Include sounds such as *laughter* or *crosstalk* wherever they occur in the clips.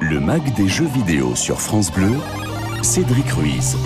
Le mag des jeux vidéo sur France Bleu, Cédric Ruiz.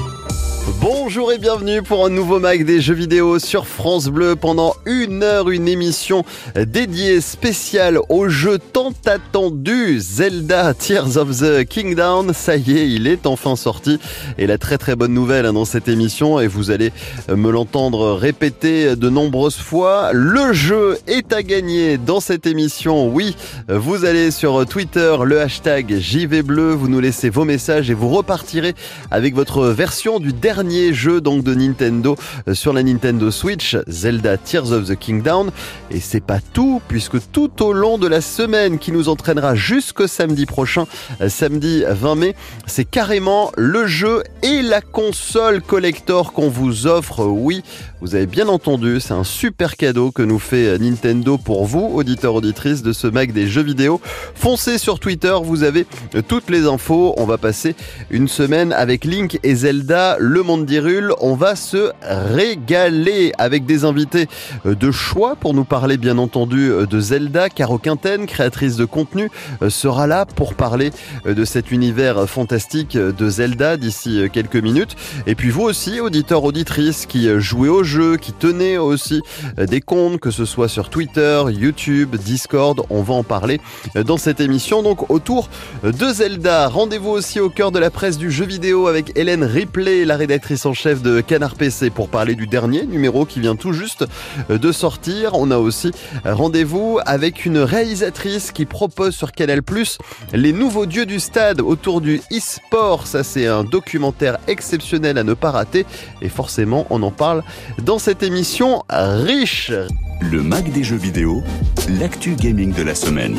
Bonjour et bienvenue pour un nouveau mag des jeux vidéo sur France Bleu pendant une heure, une émission dédiée spéciale au jeu tant attendu Zelda Tears of the Kingdom. Ça y est, il est enfin sorti et la très très bonne nouvelle hein, dans cette émission et vous allez me l'entendre répéter de nombreuses fois, le jeu est à gagner dans cette émission. Oui, vous allez sur Twitter, le hashtag JVBleu, vous nous laissez vos messages et vous repartirez avec votre version du dernier dernier jeu donc de Nintendo euh, sur la Nintendo Switch, Zelda Tears of the Kingdom. Et c'est pas tout, puisque tout au long de la semaine qui nous entraînera jusqu'au samedi prochain, euh, samedi 20 mai, c'est carrément le jeu et la console collector qu'on vous offre. Oui, vous avez bien entendu, c'est un super cadeau que nous fait euh, Nintendo pour vous, auditeurs, auditrices de ce mag des jeux vidéo. Foncez sur Twitter, vous avez toutes les infos. On va passer une semaine avec Link et Zelda, monde d'Irule. On va se régaler avec des invités euh, de choix pour nous parler bien entendu euh, de Zelda. Caro Quinten, créatrice de contenu, euh, sera là pour parler de cet univers fantastique de Zelda d'ici quelques minutes. Et puis vous aussi, auditeurs, auditrices qui jouez au jeu, qui tenez aussi des comptes, que ce soit sur Twitter, YouTube, Discord, on va en parler dans cette émission. Donc autour de Zelda, rendez-vous aussi au cœur de la presse du jeu vidéo avec Hélène Ripley, la rédaction rédactrice en chef de Canard PC pour parler du dernier numéro qui vient tout juste euh, de sortir. On a aussi rendez-vous avec une réalisatrice qui propose sur Canal Plus les nouveaux dieux du stade autour du e-sport. Ça, c'est un documentaire exceptionnel à ne pas rater et forcément, on en parle dans cette émission riche. Le mag des jeux vidéo, l'actu gaming de la semaine.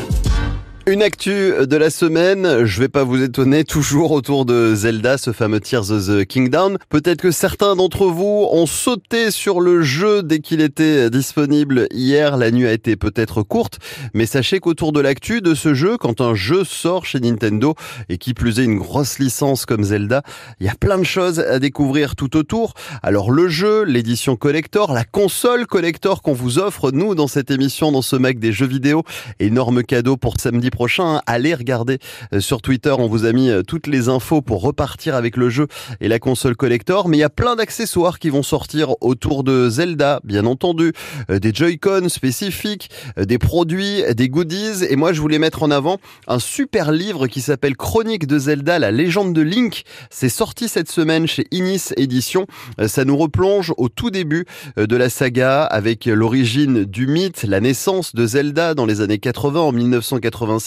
Une actu de la semaine, je vais pas vous étonner, toujours autour de Zelda, ce fameux Tears of the Kingdom. Peut-être que certains d'entre vous ont sauté sur le jeu dès qu'il était disponible hier. La nuit a été peut-être courte, mais sachez qu'autour de l'actu de ce jeu, quand un jeu sort chez Nintendo et qui plus est une grosse licence comme Zelda, il y a plein de choses à découvrir tout autour. Alors le jeu, l'édition collector, la console collector qu'on vous offre, nous, dans cette émission, dans ce Mac des jeux vidéo, énorme cadeau pour samedi prochain. Allez regarder euh, sur Twitter, on vous a mis euh, toutes les infos pour repartir avec le jeu et la console collector. Mais il y a plein d'accessoires qui vont sortir autour de Zelda, bien entendu, euh, des Joy-Con spécifiques, des produits, des goodies. Et moi, je voulais mettre en avant un super livre qui s'appelle Chronique de Zelda, la légende de Link. C'est sorti cette semaine chez Inis Édition. Ça nous replonge au tout début de la saga avec l'origine du mythe, la naissance de Zelda dans les années 80 en 1986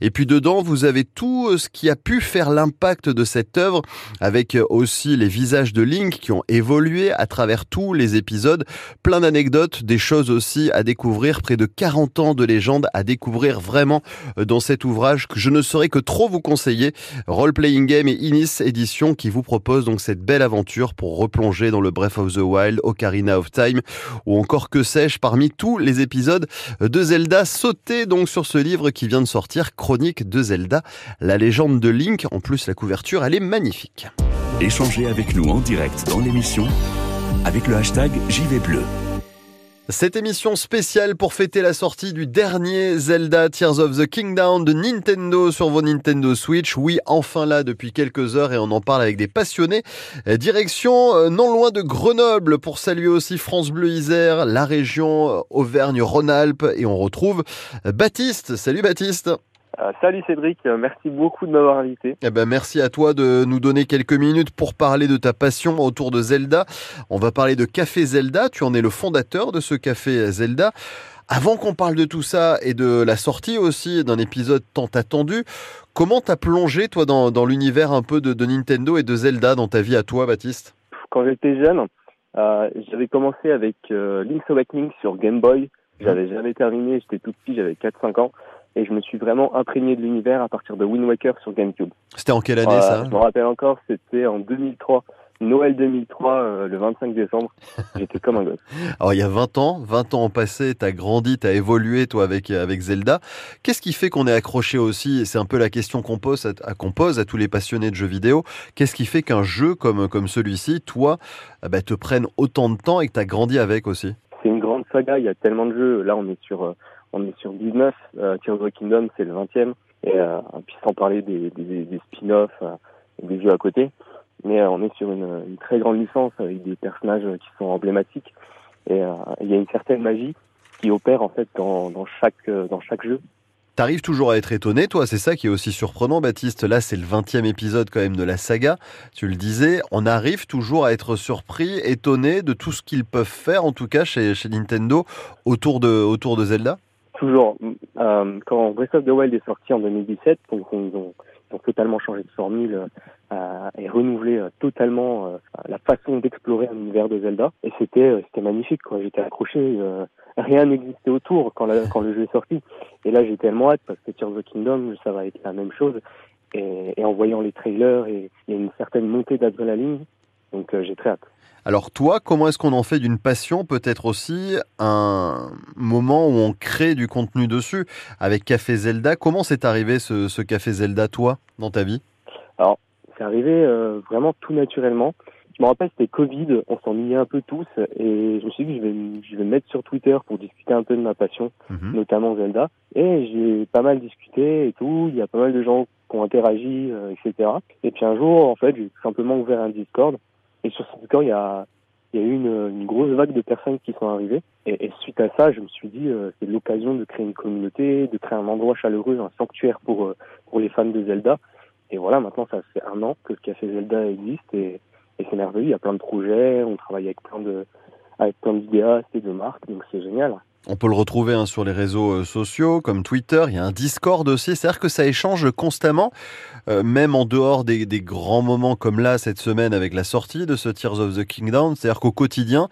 et puis dedans, vous avez tout euh, ce qui a pu faire l'impact de cette œuvre, avec euh, aussi les visages de Link qui ont évolué à travers tous les épisodes. Plein d'anecdotes, des choses aussi à découvrir, près de 40 ans de légende à découvrir vraiment euh, dans cet ouvrage que je ne saurais que trop vous conseiller. Role Playing Game et Inis Edition qui vous propose donc cette belle aventure pour replonger dans le Breath of the Wild, Ocarina of Time ou encore que sais-je parmi tous les épisodes de Zelda. Sautez donc sur ce livre qui vient de sortir Chronique de Zelda, la légende de Link. En plus, la couverture, elle est magnifique. Échangez avec nous en direct dans l'émission avec le hashtag JVBleu. Cette émission spéciale pour fêter la sortie du dernier Zelda Tears of the Kingdom de Nintendo sur vos Nintendo Switch. Oui, enfin là depuis quelques heures et on en parle avec des passionnés. Direction euh, non loin de Grenoble pour saluer aussi France Bleu Isère, la région euh, Auvergne-Rhône-Alpes et on retrouve Baptiste. Salut Baptiste. Euh, salut Cédric, euh, merci beaucoup de m'avoir invité. Eh ben, merci à toi de nous donner quelques minutes pour parler de ta passion autour de Zelda. On va parler de Café Zelda, tu en es le fondateur de ce Café Zelda. Avant qu'on parle de tout ça et de la sortie aussi d'un épisode tant attendu, comment t'as plongé toi dans, l'univers un peu de, Nintendo et de Zelda dans ta vie à toi Baptiste? Quand j'étais jeune, euh, j'avais commencé avec Link's Awakening sur Game Boy. J'avais jamais terminé, j'étais tout petit, j'avais 4-5 ans et je me suis vraiment imprégné de l'univers à partir de Wind Waker sur GameCube. C'était en quelle année ça Je me rappelle encore, c'était en 2003. Noël 2003, euh, le 25 décembre, *laughs* j'étais comme un gosse. Alors il y a 20 ans, 20 ans ont passé, t'as grandi, t'as évolué toi avec avec Zelda. Qu'est-ce qui fait qu'on est accroché aussi C'est un peu la question qu'on pose à, qu'on pose à tous les passionnés de jeux vidéo. Qu'est-ce qui fait qu'un jeu comme comme celui-ci, toi, eh ben, te prenne autant de temps et que t'as grandi avec aussi? C'est une grande saga. Il y a tellement de jeux. Là, on est sur euh, on est sur 19. Euh, Tears of the Kingdom, c'est le 20e. Et, puis sans parler des, spin-offs et des jeux à côté. Mais on est sur une, une, très grande licence avec des personnages qui sont emblématiques. Et il y a une certaine magie qui opère en fait dans, dans chaque, dans chaque jeu. T'arrives toujours à être étonné, toi, c'est ça qui est aussi surprenant, Baptiste. Là, c'est le 20e épisode quand même de la saga. Tu le disais, on arrive toujours à être surpris, étonné de tout ce qu'ils peuvent faire, en tout cas chez, chez Nintendo, autour de, autour de Zelda? Toujours. Euh, quand Breath of the Wild est sorti en 2017, donc ils ont, ils ont totalement changé de formule euh, et renouvelé euh, totalement euh, la façon d'explorer un univers de Zelda. Et c'était euh, c'était magnifique, quoi. J'étais accroché rien n'existait autour quand, quand le jeu est sorti. Et là, j'ai tellement hâte parce que Tears of the Kingdom, ça va être la même chose. Et, et en voyant les trailers, il y a une certaine montée d'adrénaline. Donc, euh, j'ai très hâte. Alors toi, comment est-ce qu'on en fait d'une passion peut-être aussi un moment où on crée du contenu dessus avec Café Zelda? Comment c'est arrivé ce, ce, Café Zelda, toi, dans ta vie? Alors, c'est arrivé euh, vraiment tout naturellement je me rappelle, c'était Covid, on s'ennuyait un peu tous, et je me suis dit que je vais, je vais me mettre sur Twitter pour discuter un peu de ma passion, mhm. notamment Zelda. Et j'ai pas mal discuté et tout, il y a pas mal de gens qui ont interagi, euh, etc. Et puis un jour, en fait, j'ai simplement ouvert un Discord, et sur ce Discord, il y a, y a eu une, une grosse vague de personnes qui sont arrivées. Et, et suite à ça, je me suis dit, euh, c'est l'occasion de créer une communauté, de créer un endroit chaleureux, un sanctuaire pour, euh, pour les fans de Zelda. Et voilà, maintenant, ça fait un an que le Café Zelda existe, et et c'est merveilleux, il y a plein de projets, on travaille avec plein de avec plein d'idéastes et de marques, donc c'est génial. On peut le retrouver hein, sur les réseaux euh, sociaux comme Twitter, il y a un Discord aussi, c'est-à-dire que ça échange constamment, euh, même en dehors des, grands moments comme là cette semaine avec la sortie de ce Tears of the Kingdom, c'est-à-dire qu'au quotidien,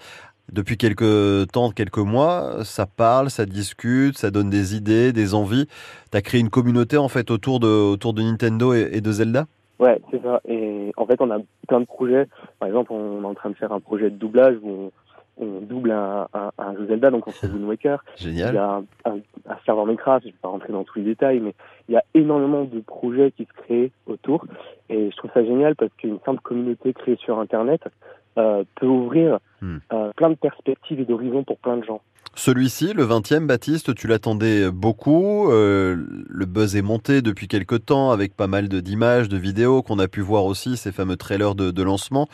depuis quelques temps, quelques mois, ça parle, ça discute, ça donne des idées, des envies. Tu as créé une communauté en fait autour de, de Nintendo et, de Zelda? Ouais, c'est ça. Et en fait, on a plein de projets. Par exemple, on est en train de faire un projet de doublage où on double un, un, un, jeu Zelda, donc on fait *laughs* Wind Waker. Génial. Il y a un, un, serveur Minecraft, je vais pas rentrer dans tous les détails, mais il y a énormément de projets qui se créent autour. Et je trouve ça génial parce qu'une simple communauté créée sur Internet euh, peut ouvrir hmm. euh, plein de perspectives et d'horizons pour plein de gens. Celui-ci, le 20e, Baptiste, tu l'attendais beaucoup. Euh, le buzz est monté depuis quelques temps avec pas mal d'images, de, vidéos qu'on a pu voir aussi, ces fameux trailers de, de lancement.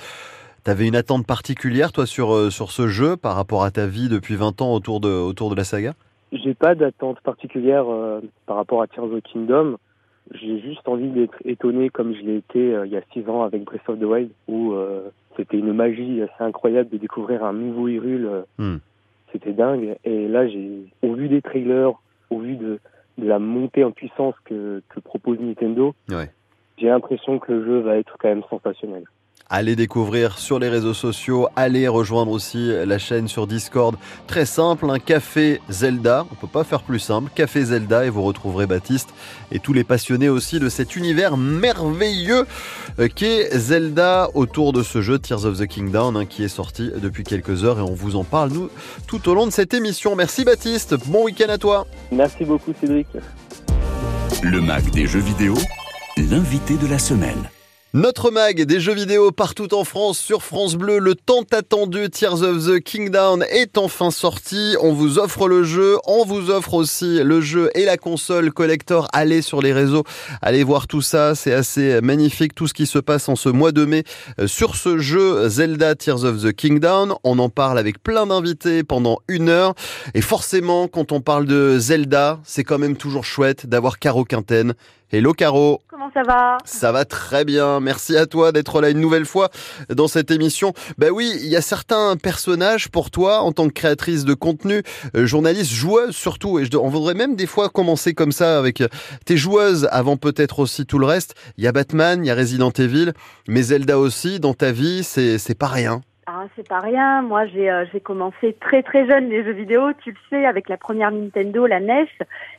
T'avais une attente particulière, toi, sur, euh, sur ce jeu par rapport à ta vie depuis 20 ans autour de, autour de la saga? J'ai pas d'attente particulière euh, par rapport à Tears of the Kingdom. J'ai juste envie d'être étonné comme je l'ai été euh, il y a 6 ans avec Breath of the Wild, où euh, c'était une magie assez incroyable de découvrir un nouveau Hyrule. Hmm c'était dingue. Et là, j'ai, au vu des trailers, au vu de, de la montée en puissance que, que propose Nintendo, ouais. j'ai l'impression que le jeu va être quand même sensationnel. Allez découvrir sur les réseaux sociaux, allez rejoindre aussi la chaîne sur Discord. Très simple, un café Zelda, on peut pas faire plus simple, café Zelda et vous retrouverez Baptiste et tous les passionnés aussi de cet univers merveilleux euh, qu'est Zelda autour de ce jeu Tears of the Kingdom hein, qui est sorti depuis quelques heures et on vous en parle nous tout au long de cette émission. Merci Baptiste, bon week-end à toi. Merci beaucoup Cédric. Le mag des jeux vidéo, l'invité de la semaine. Notre mag des jeux vidéo partout en France sur France Bleu, le tant attendu Tears of the Kingdom est enfin sorti. On vous offre le jeu, on vous offre aussi le jeu et la console collector. Allez sur les réseaux, allez voir tout ça, c'est assez magnifique tout ce qui se passe en ce mois de mai euh, sur ce jeu Zelda Tears of the Kingdom. On en parle avec plein d'invités pendant une heure et forcément quand on parle de Zelda, c'est quand même toujours chouette d'avoir Caro Quinten Hello Caro. Comment ça va? Ça va très bien. Merci à toi d'être là une nouvelle fois dans cette émission. Ben oui, il y a certains personnages pour toi en tant que créatrice de contenu, euh, journaliste, joueuse surtout. Et je, on voudrait même des fois commencer comme ça avec euh, tes joueuses avant peut-être aussi tout le reste. Il y a Batman, il y a Resident Evil, mais Zelda aussi dans ta vie, c'est c'est pas rien. Ah, c'est pas rien. Moi, j'ai euh, j'ai commencé très très jeune les jeux vidéo, tu le sais, avec la première Nintendo, la NES,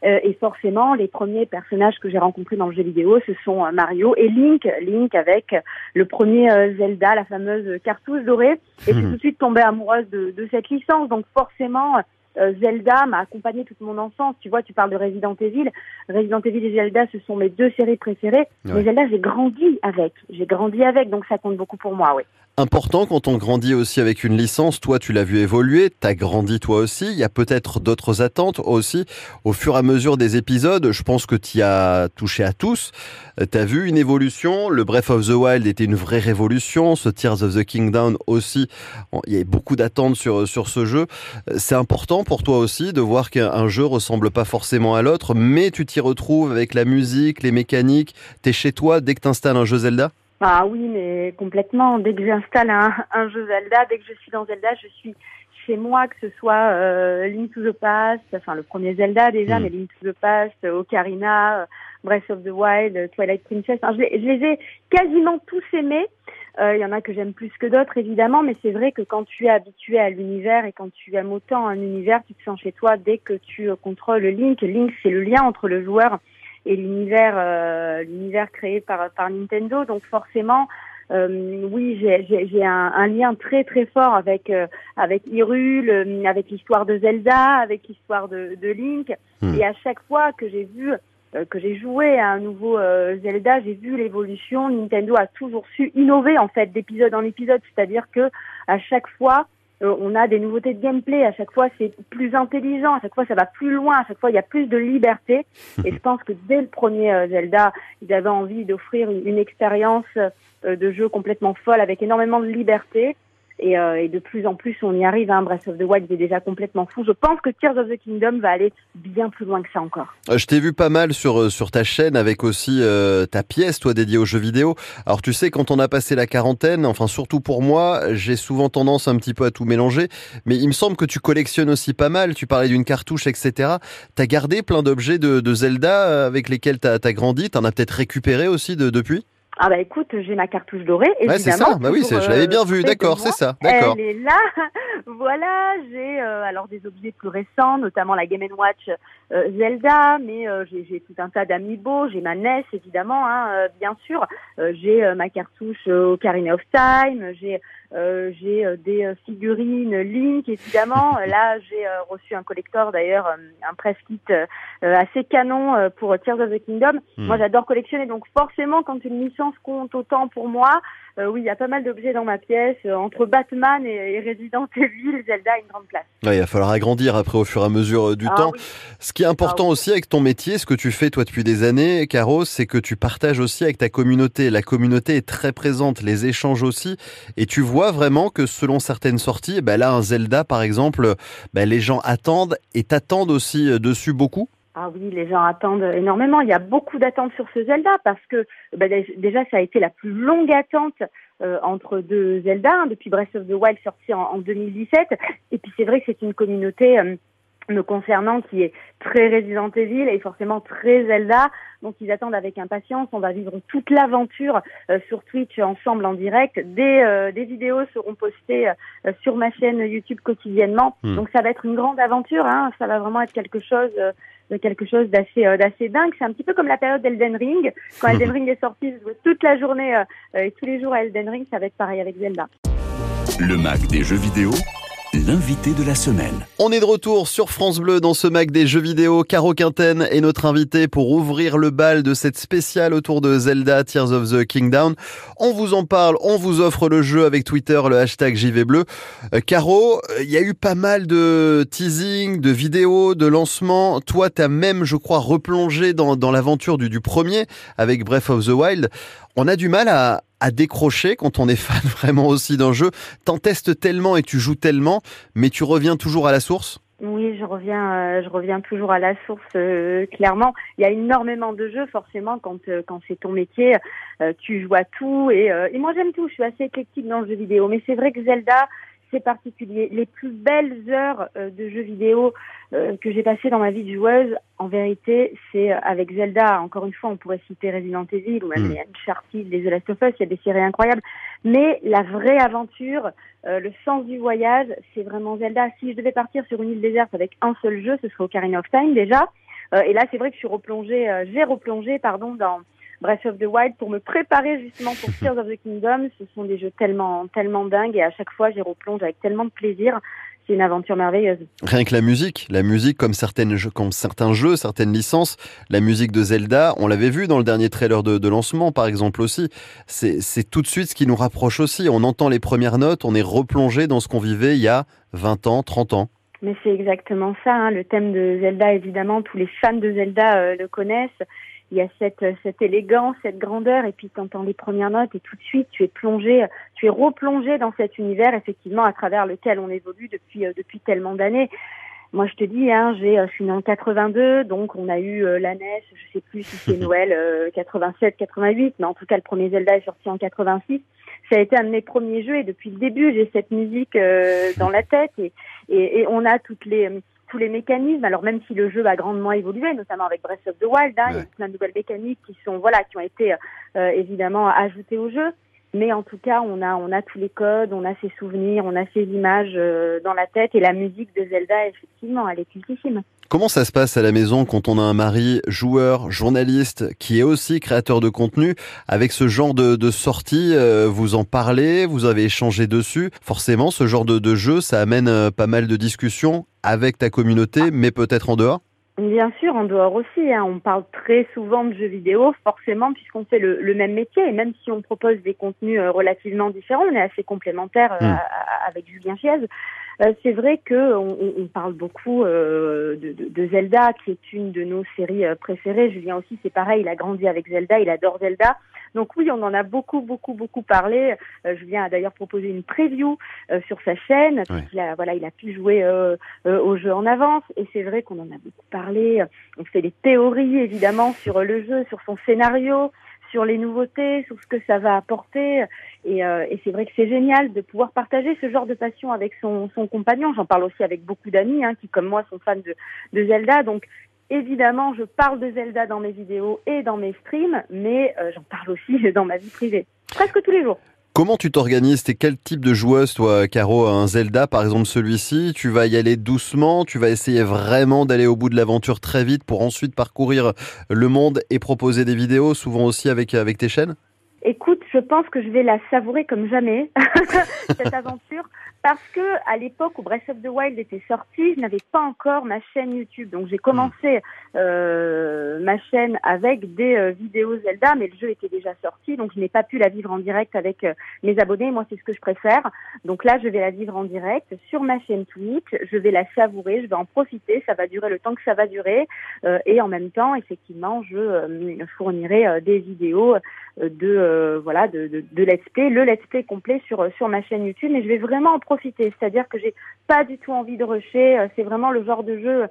euh, et forcément, les premiers personnages que j'ai rencontrés dans le jeu vidéo, ce sont euh, Mario et Link. Link avec le premier Zelda, la fameuse cartouche dorée, et je suis tout de suite tombée amoureuse de, de cette licence. Donc forcément, Zelda m'a accompagné toute mon enfance. Tu vois, tu parles de Resident Evil. Resident Evil et Zelda, ce sont mes deux séries préférées. Ouais. Mais Zelda, j'ai grandi avec. J'ai grandi avec, donc ça compte beaucoup pour moi, oui. Important quand on grandit aussi avec une licence, toi tu l'as vu évoluer, t'as grandi toi aussi, il y a peut-être d'autres attentes aussi au fur et à mesure des épisodes, je pense que tu as touché à tous, t'as vu une évolution, le Breath of the Wild était une vraie révolution, ce Tears of the Kingdom aussi, il y a beaucoup d'attentes sur, sur ce jeu, c'est important pour toi aussi de voir qu'un jeu ressemble pas forcément à l'autre, mais tu t'y retrouves avec la musique, les mécaniques, t'es chez toi dès que t'installes un jeu Zelda? Ah oui, mais complètement. Dès que j'installe un, un, jeu Zelda, dès que je suis dans Zelda, je suis chez moi, que ce soit euh, Link to the Past, enfin le premier Zelda déjà, mm. mais Link to the Past, Ocarina, Breath of the Wild, Twilight Princess. Enfin, je, les, je, les, ai quasiment tous aimés. Euh, il y en a que j'aime plus que d'autres, évidemment, mais c'est vrai que quand tu es habitué à l'univers et quand tu aimes autant un univers, tu te sens chez toi dès que tu contrôles Link. Link, c'est le lien entre le joueur et l'univers euh, l'univers créé par par Nintendo. Donc forcément, euh, oui, j'ai un, un, lien très très fort avec euh, avec Hyrule, euh, avec l'histoire de Zelda, avec l'histoire de, de, Link. Hmm. Et à chaque fois que j'ai vu euh, que j'ai joué à un nouveau Zelda, j'ai vu l'évolution. Nintendo a toujours su innover en fait d'épisode en épisode, c'est-à-dire que à chaque fois on a des nouveautés de gameplay. À chaque fois, c'est plus intelligent. À chaque fois, ça va plus loin. À chaque fois, il y a plus de liberté. Et je pense que dès le premier euh, Zelda, ils avaient envie d'offrir une, expérience euh, de jeu complètement folle avec énormément de liberté. Et, euh, et, de plus en plus, on y arrive. Hein. Breath of the Wild est déjà complètement fou. Je pense que Tears of the Kingdom va aller bien plus loin que ça encore. Euh, je t'ai vu pas mal sur euh, sur ta chaîne avec aussi ta pièce, toi dédiée aux jeux vidéo. Alors tu sais, quand on a passé la quarantaine, enfin surtout pour moi, j'ai souvent tendance un petit peu à tout mélanger. Mais il me semble que tu collectionnes aussi pas mal. Tu parlais d'une cartouche, etc. T'as gardé plein d'objets de, Zelda avec lesquels t'as as grandi. T'en as peut-être récupéré aussi de, depuis? Ah bah écoute, j'ai ma cartouche dorée. Ouais, c'est ça. Bah oui, je l'avais bien vu. D'accord, c'est ça. D'accord. Elle est là. *laughs* voilà. J'ai euh, alors des objets plus récents, notamment la Game Watch euh, Zelda, mais euh, j'ai tout un tas d'amiibo. J'ai ma NES, évidemment, hein, euh, bien sûr. Euh, j'ai ma cartouche Ocarina of Time. J'ai j'ai des figurines Link, évidemment. *laughs* Là, j'ai reçu un collector, d'ailleurs, un press kit assez canon pour Tears of the Kingdom. Hmm. Moi, j'adore collectionner, donc forcément, quand une licence compte autant pour moi, euh, oui, il y a pas mal d'objets dans ma pièce. Euh, entre Batman et, Resident *laughs* Evil, Zelda a une grande place. Ouais, il va falloir agrandir après au fur et à mesure euh, du ah temps. Ce qui est important ah aussi avec ton métier, ce que tu fais toi depuis des années, Caro, c'est que tu partages aussi avec ta communauté. La communauté est très présente, les échanges aussi. Et tu vois vraiment que selon certaines sorties, ben là, un Zelda par exemple, ben les gens attendent et t'attendent aussi dessus beaucoup. Ah oui, les gens attendent énormément. Il y a beaucoup d'attentes sur ce Zelda parce que bah, déjà ça a été la plus longue attente euh, entre deux Zelda hein, depuis Breath of the Wild sorti en, en 2017. Et puis c'est vrai que c'est une communauté euh, me concernant qui est très Resident Evil et forcément très Zelda. Donc ils attendent avec impatience. On va vivre toute l'aventure euh, sur Twitch ensemble en direct. Des, euh, des vidéos seront postées euh, sur ma chaîne YouTube quotidiennement. Hmm. Donc ça va être une grande aventure. Hein. Ça va vraiment être quelque chose de quelque chose d'assez d'assez dingue. C'est un petit peu comme la période d'Elden Ring. Quand Elden *laughs* Ring est sorti, je jouais toute la journée et tous les jours à Elden Ring. Ça va être pareil avec Zelda. Le Mac des jeux vidéo l'invité de la semaine. On est de retour sur France Bleu dans ce Mac des jeux vidéo. Caro Quinten est notre invité pour ouvrir le bal de cette spéciale autour de Zelda Tears of the Kingdom. On vous en parle, on vous offre le jeu avec Twitter, le hashtag JV Bleu. Euh, Caro, il y a eu pas mal de teasing, de vidéos, de lancements. Toi, t'as même, je crois, replongé dans, dans l'aventure du, du premier avec Breath of the Wild. On a du mal à, décrocher quand on est *laughs* fan vraiment aussi d'un jeu. T'en testes tellement et tu joues tellement, mais tu reviens toujours à la source? Oui, je reviens, euh, je reviens toujours à la source. Euh, clairement, il y a énormément de jeux, forcément, quand euh, c'est ton métier, tu joues à tout. Et, et moi, j'aime tout. Je suis assez éclectique dans le jeu vidéo, mais c'est vrai que Zelda, c'est particulier. Les plus belles heures de jeux vidéo euh, que j'ai passé dans ma vie de joueuse, en vérité, c'est euh, avec Zelda. Encore une fois, on pourrait citer Resident Evil ou même mm. les Uncharted, les The Last of Us, il y a des séries incroyables. Mais la vraie aventure, euh, le sens du voyage, c'est vraiment Zelda. Si je devais partir sur une île déserte avec un seul jeu, ce serait Ocarina of Time déjà. et là, c'est vrai que je suis replongée, j'ai replongé, pardon, dans Breath of the Wild pour me préparer justement pour *laughs* Tears of the Kingdom. Ce sont des jeux tellement, tellement dingues et à chaque fois, j'y replonge avec tellement de plaisir c'est une aventure merveilleuse. Rien que la musique, la musique comme, certaines jeux, comme certains jeux, certaines licences, la musique de Zelda, on l'avait vu dans le dernier trailer de, de lancement par exemple aussi, c'est tout de suite ce qui nous rapproche aussi. On entend les premières notes, on est replongé dans ce qu'on vivait il y a 20 ans, 30 ans. Mais c'est exactement ça, hein. le thème de Zelda, évidemment, tous les fans de Zelda euh, le connaissent. Il y a cette, cette élégance, cette grandeur, et puis tu entends les premières notes, et tout de suite, tu es plongé, tu es replongé dans cet univers, effectivement, à travers lequel on évolue depuis, euh, depuis tellement d'années. Moi, je te dis, hein, j'ai, euh, je suis née en 82, donc on a eu la NES, je sais plus si c'est *laughs* Noël 87, 88, mais en tout cas, le premier Zelda est sorti en 86 ça a été un de mes premiers jeux et depuis le début j'ai cette musique euh, dans la tête et, et, et, on a toutes les tous les mécanismes. Alors même si le jeu a grandement évolué, notamment avec Breath of the Wild, hein, il y a plein de nouvelles mécaniques qui sont voilà qui ont été euh, évidemment ajoutées au jeu. Mais en tout cas, on a on a tous les codes, on a ses souvenirs, on a ses images euh, dans la tête et la musique de Zelda effectivement, elle est cultissime. Comment ça se passe à la maison quand on a un mari joueur, journaliste, qui est aussi créateur de contenu? Avec ce genre de, de sortie, euh, vous en parlez, vous avez échangé dessus. Forcément, ce genre de, de jeu, ça amène euh, pas mal de discussions avec ta communauté, mais peut-être en dehors Bien sûr, en dehors aussi. Hein. On parle très souvent de jeux vidéo, forcément, puisqu'on fait le, le, même métier. Et même si on propose des contenus euh, relativement différents, on est assez complémentaires mmh. avec Julien Chiez. Euh, c'est vrai que on, on, parle beaucoup euh, de, de, de, Zelda, qui est une de nos séries euh, préférées. Julien aussi, c'est pareil, il a grandi avec Zelda, il adore Zelda. Donc oui, on en a beaucoup, beaucoup, beaucoup parlé. Euh, Julien a d'ailleurs proposé une preview euh, sur sa chaîne. Il a, voilà, il a pu jouer euh, au jeu en avance. Et c'est vrai qu'on en a beaucoup parlé. On fait des théories évidemment sur le jeu, sur son scénario sur les nouveautés, sur ce que ça va apporter. Et, euh, et c'est vrai que c'est génial de pouvoir partager ce genre de passion avec son, son compagnon. J'en parle aussi avec beaucoup d'amis hein, qui, comme moi, sont fans de, Zelda. Donc, évidemment, je parle de Zelda dans mes vidéos et dans mes streams, mais euh, j'en parle aussi *laughs* dans ma vie privée, presque tous les jours. Comment tu t'organises T'es quel type de joueuse, toi, Caro Un Zelda, par exemple, celui-ci? Tu vas y aller doucement Tu vas essayer vraiment d'aller au bout de l'aventure très vite pour ensuite parcourir le monde et proposer des vidéos, souvent aussi avec, avec tes chaînes? Écoute, je pense que je vais la savourer comme jamais, *laughs* cette aventure, parce que à l'époque où Breath of the Wild était sorti, je n'avais pas encore ma chaîne YouTube. Donc j'ai commencé euh, ma chaîne avec des euh, vidéos Zelda, mais le jeu était déjà sorti, donc je n'ai pas pu la vivre en direct avec euh, mes abonnés. Moi, c'est ce que je préfère. Donc là, je vais la vivre en direct sur ma chaîne Twitch. Je vais la savourer, je vais en profiter. Ça va durer le temps que ça va durer, et en même temps, effectivement, je fournirai des vidéos de voilà de, de, de let's play, le let's play complet sur sur ma chaîne YouTube. Mais je vais vraiment en profiter profiter. C'est-à-dire que j'ai pas du tout envie de rusher. Euh, c'est vraiment le genre de jeu,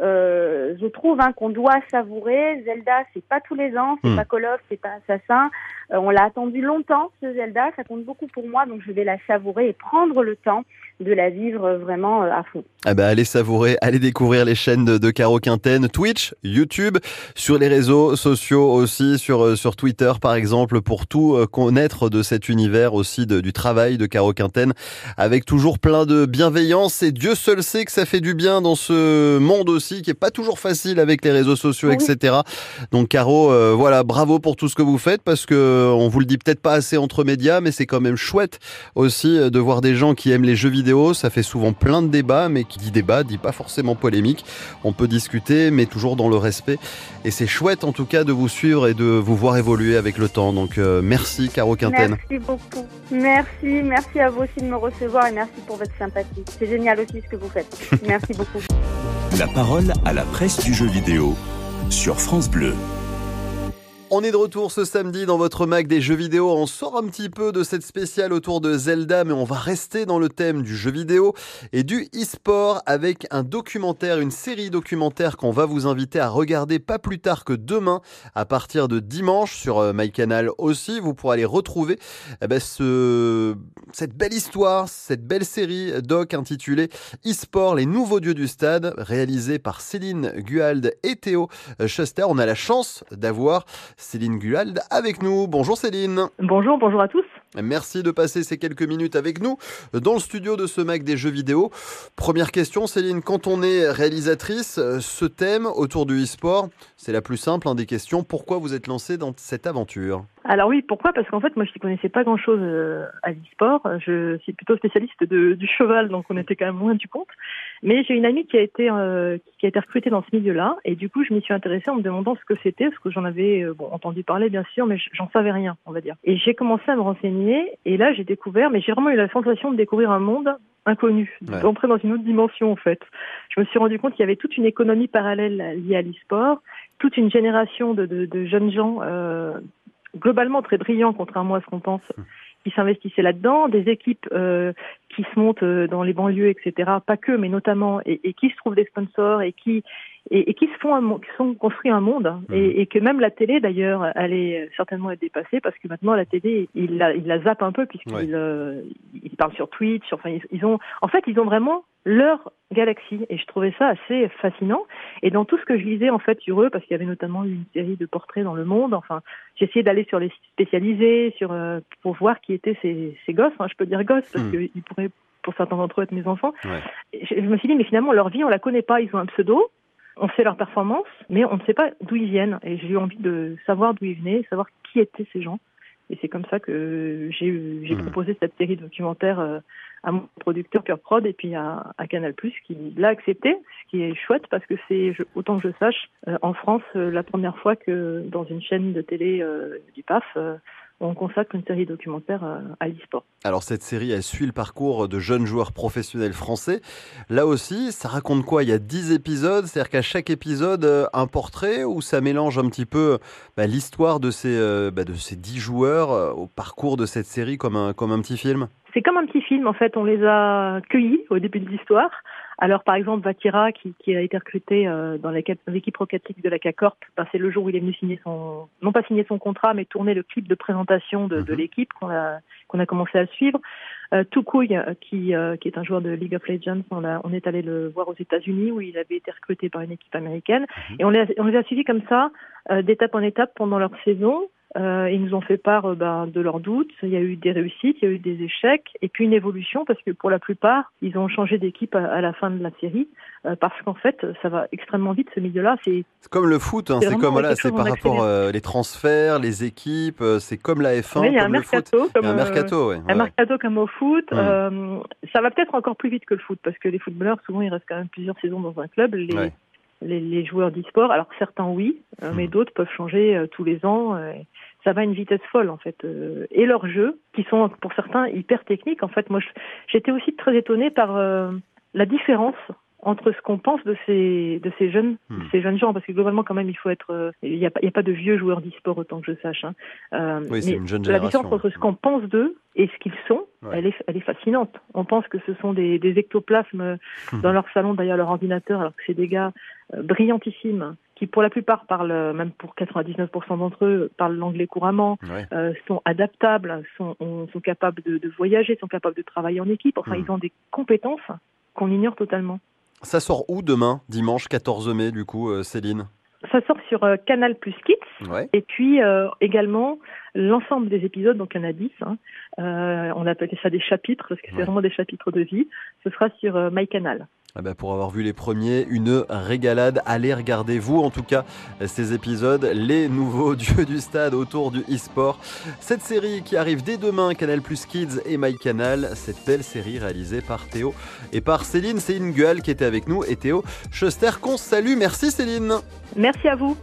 euh, je trouve, hein, qu'on doit savourer. Zelda, c'est pas tous les ans, c'est hmm. pas Call of, c'est pas Assassin. Euh, on l'a attendu longtemps, ce Zelda. Ça compte beaucoup pour moi, donc je vais la savourer et prendre le temps de la vivre vraiment à fond. Ah bah allez savourer, allez découvrir les chaînes de, de Caro Quinten, Twitch, YouTube, sur les réseaux sociaux aussi, sur sur Twitter par exemple, pour tout connaître de cet univers aussi de, du travail de Caro Quinten, avec toujours plein de bienveillance et Dieu seul sait que ça fait du bien dans ce monde aussi qui est pas toujours facile avec les réseaux sociaux, oui. etc. Donc Caro, euh, voilà, bravo pour tout ce que vous faites parce que on vous le dit peut-être pas assez entre médias, mais c'est quand même chouette aussi de voir des gens qui aiment les jeux vidéo ça fait souvent plein de débats, mais qui dit débat dit pas forcément polémique. On peut discuter, mais toujours dans le respect. Et c'est chouette en tout cas de vous suivre et de vous voir évoluer avec le temps. Donc euh, merci Caro Quinten. Merci beaucoup. Merci, merci à vous aussi de me recevoir et merci pour votre sympathie. C'est génial aussi ce que vous faites. *laughs* Merci beaucoup. La parole à la presse du jeu vidéo sur France Bleu. On est de retour ce samedi dans votre Mac des jeux vidéo. On sort un petit peu de cette spéciale autour de Zelda, mais on va rester dans le thème du jeu vidéo et du e-sport avec un documentaire, une série documentaire qu'on va vous inviter à regarder pas plus tard que demain à partir de dimanche sur euh, MyCanal aussi. Vous pourrez aller retrouver eh ben, ce, cette belle histoire, cette belle série doc intitulée e-sport, les nouveaux dieux du stade, réalisée par Céline Guald et Théo Schuster. On a la chance d'avoir Céline Guald avec nous. Bonjour Céline. Bonjour, bonjour à tous. Merci de passer ces quelques minutes avec nous dans le studio de ce Mac des jeux vidéo. Première question Céline, quand on est réalisatrice, ce thème autour du e-sport, c'est la plus simple hein, des questions. Pourquoi vous êtes lancée dans cette aventure? Alors oui, pourquoi? Parce qu'en fait, moi, je ne connaissais pas grand-chose euh, à l'e-sport. Je suis plutôt spécialiste de, du cheval, donc on était quand même loin du compte. Mais j'ai une amie qui a été euh, qui a été recrutée dans ce milieu-là, et du coup, je m'y suis intéressée en me demandant ce que c'était, parce que j'en avais euh, bon, entendu parler, bien sûr, mais j'en savais rien, on va dire. Et j'ai commencé à me renseigner, et là, j'ai découvert, mais j'ai vraiment eu la sensation de découvrir un monde inconnu, d'entrer dans une autre dimension, en fait. Je me suis rendu compte qu'il y avait toute une économie parallèle liée à l'e-sport, toute une génération de, de, de jeunes gens euh, globalement très brillants, contrairement à ce qu'on pense, hum. qui s'investissaient là-dedans, des équipes euh, qui se montent euh, dans les banlieues, etc. Pas que, mais notamment, et, et qui se trouvent des sponsors et qui et, et qui se font un, qui sont construits un monde hein. et, mmh. et, que même la télé d'ailleurs allait certainement être dépassée parce que maintenant la télé il la, il la zappe un peu puisqu'ils ouais. euh, ils parlent sur Twitch enfin ils, ils, ont en fait ils ont vraiment leur galaxie et je trouvais ça assez fascinant et dans tout ce que je lisais en fait sur eux parce qu'il y avait notamment une série de portraits dans le monde enfin essayé d'aller sur les sites spécialisés sur euh, pour voir qui étaient ces, ces gosses hein, je peux dire gosses parce mmh. qu'ils pourraient pour certains d'entre eux être mes enfants ouais. je, je me suis dit mais finalement leur vie on la connaît pas ils ont un pseudo on sait leur performance, mais on ne sait pas d'où ils viennent. Et j'ai eu envie de savoir d'où ils venaient, savoir qui étaient ces gens. Et c'est comme ça que j'ai mmh. proposé cette série documentaire euh, à mon producteur Pure Prod et puis à, à Canal+, qui l'a accepté, ce qui est chouette parce que c'est, autant que je sache, euh, en France, euh, la première fois que dans une chaîne de télé du PAF, on consacre une série documentaire à l'e-sport. Alors cette série, elle suit le parcours de jeunes joueurs professionnels français. Là aussi, ça raconte quoi? Il y a 10 épisodes, c'est-à-dire qu'à chaque épisode, euh, un portrait où ça mélange un petit peu bah, l'histoire de, ces, euh, bah, de ces 10 joueurs euh, au parcours de cette série comme un, comme un petit film? C'est comme un petit film, en fait, on les a cueillis au début de l'histoire. Alors, par exemple, Vakira, qui, qui a été recruté euh, dans l'équipe Rocket League de la CACORP, ben, c'est le jour où il est venu signer son, non pas signer son contrat, mais tourner le clip de présentation de, de mhm. l'équipe qu'on a, qu'on a commencé à suivre. Euh, Tukouille, euh, qui, euh, qui est un joueur de League of Legends, on, a, on est allé le voir aux États-Unis où il avait été recruté par une équipe américaine. Mm -hmm. Et on les, a, on les a suivis comme ça, euh, d'étape en étape pendant leur saison. Euh, ils nous ont fait part euh, ben, de leurs doutes. Il y a eu des réussites, il y a eu des échecs, et puis une évolution parce que pour la plupart, ils ont changé d'équipe à, à, la fin de la série euh, parce qu'en fait, ça va extrêmement vite ce milieu-là. C'est comme le foot, hein, c'est comme voilà, c'est par rapport euh, les transferts, les équipes, c'est comme la F1, oui, il y a comme un mercato, le foot. Comme, il y a un mercato, ouais, un mercato comme au foot. Mmh. ça va peut-être encore plus vite que le foot parce que les footballeurs souvent ils restent quand même plusieurs saisons dans un club. Les, ouais. Les, les, joueurs d'e-sport, alors certains oui, mmh. mais d'autres peuvent changer tous les ans ça va à une vitesse folle en fait. Euh, et leurs jeux, qui sont pour certains hyper techniques, en fait, moi j'étais aussi très étonnée par euh, la différence entre ce qu'on pense de ces de ces jeunes hmm. ces jeunes gens parce que globalement quand même il faut être euh, il n'y a pas a de vieux joueurs d'e-sport autant que je sache hein. euh, oui, mais une jeune la différence entre ce qu'on pense d'eux et ce qu'ils sont ouais. elle est elle est fascinante on pense que ce sont des, des ectoplasmes hmm. dans leur salon derrière leur ordinateur alors que c'est des gars euh, brillantissimes qui pour la plupart parlent, même pour 99% d'entre eux, parlent l'anglais couramment, ouais. euh, sont adaptables, sont, on, sont capables de, de, voyager, sont capables de travailler en équipe. Enfin, mmh. ils ont des compétences qu'on ignore totalement. Ça sort où demain, dimanche 14 mai, du coup, euh, Céline? Ça sort sur euh, Canal Plus Kids ouais. et puis euh, également l'ensemble des épisodes, donc il y en a 10, hein, euh, on appelle ça des chapitres parce que c'est ouais. vraiment des chapitres de vie, ce sera sur MyCanal. Ah bah pour avoir vu les premiers, une régalade. Allez regarder vous en tout cas ces épisodes, les nouveaux *laughs* dieux du stade autour du e-sport. Cette série qui arrive dès demain, Canal Plus Kids et MyCanal. Cette belle série réalisée par Théo et par Céline. Une gueule qui était avec nous et Théo Schuster qu'on salue. Merci Céline. Merci à vous.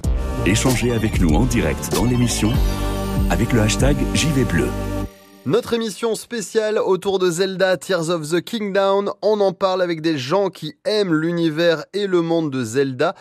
Échangez avec nous en direct dans l'émission avec le hashtag JVBleu. Notre émission spéciale autour de Zelda Tears of the Kingdown, on en parle avec des gens qui aiment l'univers et le monde de Zelda.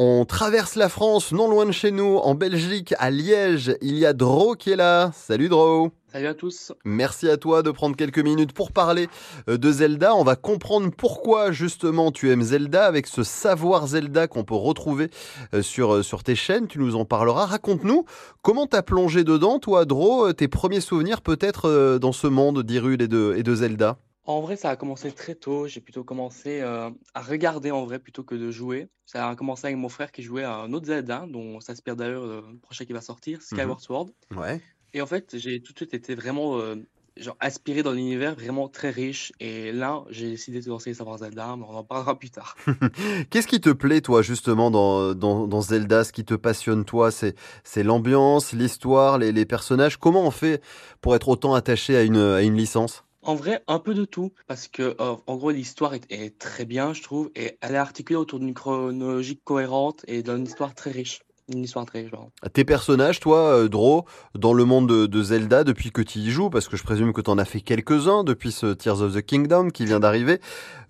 On traverse la France, non loin de chez nous, en Belgique, à Liège. Il y a Dro qui est là. Salut Dro. Salut à tous. Merci à toi de prendre quelques minutes pour parler euh, de Zelda. On va comprendre pourquoi justement tu aimes Zelda avec ce savoir Zelda qu'on peut retrouver euh, sur, euh, sur tes chaînes. Tu nous en parleras. Raconte-nous comment t'as plongé dedans, toi, Dro, tes premiers souvenirs peut-être dans ce monde et de, et de Zelda? En vrai, ça a commencé très tôt. J'ai plutôt commencé euh, à regarder en vrai plutôt que de jouer. Ça a commencé avec mon frère qui jouait à un autre Zelda, dont s'inspire d'ailleurs le prochain qui va sortir, Skyward Sword. Ouais. Et en fait, j'ai tout de suite été vraiment. Euh, genre inspiré dans l'univers vraiment très riche. Et là, j'ai décidé de lancer Savoir Zelda, mais on en parlera plus tard. *laughs* Qu'est-ce qui te plaît, toi, justement, dans, dans, dans Zelda? Ce qui te passionne, toi, c'est, c'est l'ambiance, l'histoire, les, les personnages. Comment on fait pour être autant attaché à une, à une licence? En vrai, un peu de tout, parce que euh, en gros, l'histoire est, très bien, je trouve, et elle est articulée autour d'une chronologie cohérente et d'une histoire très riche. Une histoire très riche, vraiment. Tes personnages, toi, euh, Dro, dans le monde de, Zelda, depuis que tu y joues, parce que je présume que tu en as fait quelques-uns depuis ce Tears of the Kingdom qui vient d'arriver.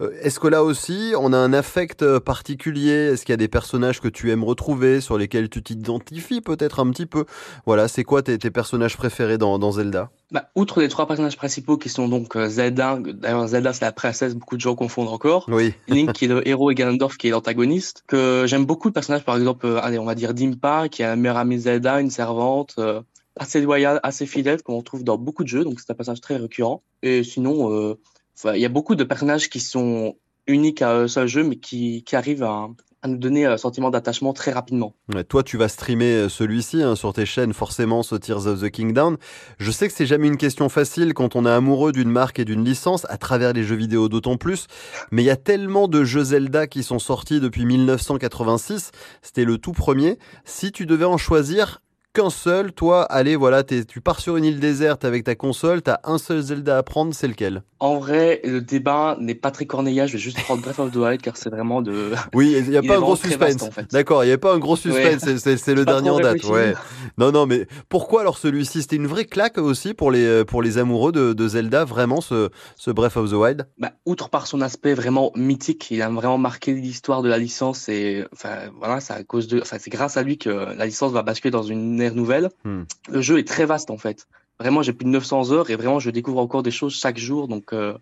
euh, Est-ce que là aussi, on a un affect euh, particulier? Est-ce qu'il y a des personnages que tu aimes retrouver, sur lesquels tu t'identifies peut-être un petit peu? Voilà, c'est quoi tes, personnages préférés dans Zelda? Bah, outre les trois personnages principaux qui sont donc euh, Zelda, d'ailleurs Zelda c'est la princesse, beaucoup de gens confondent encore, Oui. *laughs* Link qui est le héros et Ganondorf qui est l'antagoniste, que j'aime beaucoup le personnage par exemple, euh, allez on va dire Dimpa qui est la meilleure amie Zelda, une servante euh, assez loyale, assez fidèle qu'on retrouve dans beaucoup de jeux, donc c'est un personnage très récurrent. Et sinon, euh, il y a beaucoup de personnages qui sont uniques à un seul jeu mais qui, qui arrivent à, à nous donner un sentiment d'attachement très rapidement. Toi, tu vas streamer euh, celui-ci hein, sur tes chaînes, forcément, ce Tears of the Kingdom. Je sais que c'est jamais une question facile quand on est amoureux d'une marque et d'une licence, à travers les jeux vidéo d'autant plus. Mais il y a tellement de jeux Zelda qui sont sortis depuis 1986. C'était le tout premier. Si tu devais en choisir qu'un seul, toi, allez, voilà, tu pars sur une île déserte avec ta console, t'as un seul Zelda à prendre, c'est lequel? En vrai, le débat n'est pas très cornéa, je vais juste prendre Breath of the Wild car c'est vraiment de... *laughs* Oui, il n'y a *laughs* pas un gros suspense. en fait. D'accord, il n'y a pas un gros suspense, c'est- le *laughs* dernier en date. Ouais. Non, non, mais pourquoi alors celui-ci? C'était une vraie claque aussi pour les, pour les amoureux de, de Zelda, vraiment, ce, ce Breath of the Wild? Bah, outre par son aspect vraiment mythique, il a vraiment marqué l'histoire de la licence et enfin voilà, c'est à cause de, enfin c'est grâce à lui que la licence va basculer dans une ère nouvelle. Hmm. Le jeu est très vaste en fait. Vraiment, j'ai plus de 900 heures et vraiment je découvre encore des choses chaque jour, donc euh,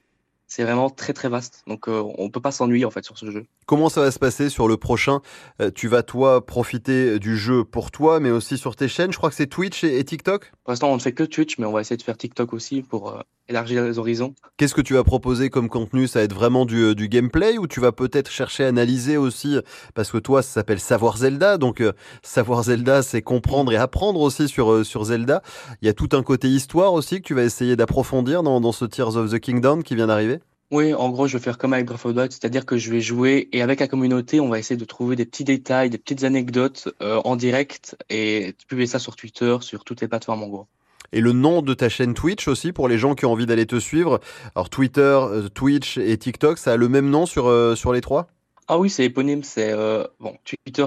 c'est vraiment très très vaste. Donc euh, on peut pas s'ennuyer en fait sur ce jeu. Comment ça va se passer sur le prochain? Euh, Tu vas, toi, profiter du jeu pour toi, mais aussi sur tes chaînes. Je crois que c'est Twitch et, et TikTok? Pour l'instant, on ne fait que Twitch, mais on va essayer de faire TikTok aussi pour euh, élargir les horizons. Qu'est-ce que tu vas proposer comme contenu? Ça va être vraiment du, du gameplay ou tu vas peut-être chercher à analyser aussi Parce que toi, ça s'appelle Savoir Zelda. Donc, euh, Savoir Zelda, c'est comprendre et apprendre aussi sur, euh, sur Zelda. Il y a tout un côté histoire aussi que tu vas essayer d'approfondir dans, dans ce Tears of the Kingdom qui vient d'arriver? Oui, en gros, je vais faire comme avec Breath of the Wild, c'est-à-dire que je vais jouer et avec la communauté, on va essayer de trouver des petits détails, des petites anecdotes euh, en direct et publier ça sur Twitter, sur toutes les plateformes en gros. Et le nom de ta chaîne Twitch aussi pour les gens qui ont envie d'aller te suivre. Alors, Twitter, euh, Twitch et TikTok, ça a le même nom sur, euh, les trois? Ah oui, c'est éponyme, c'est euh, bon, Twitter,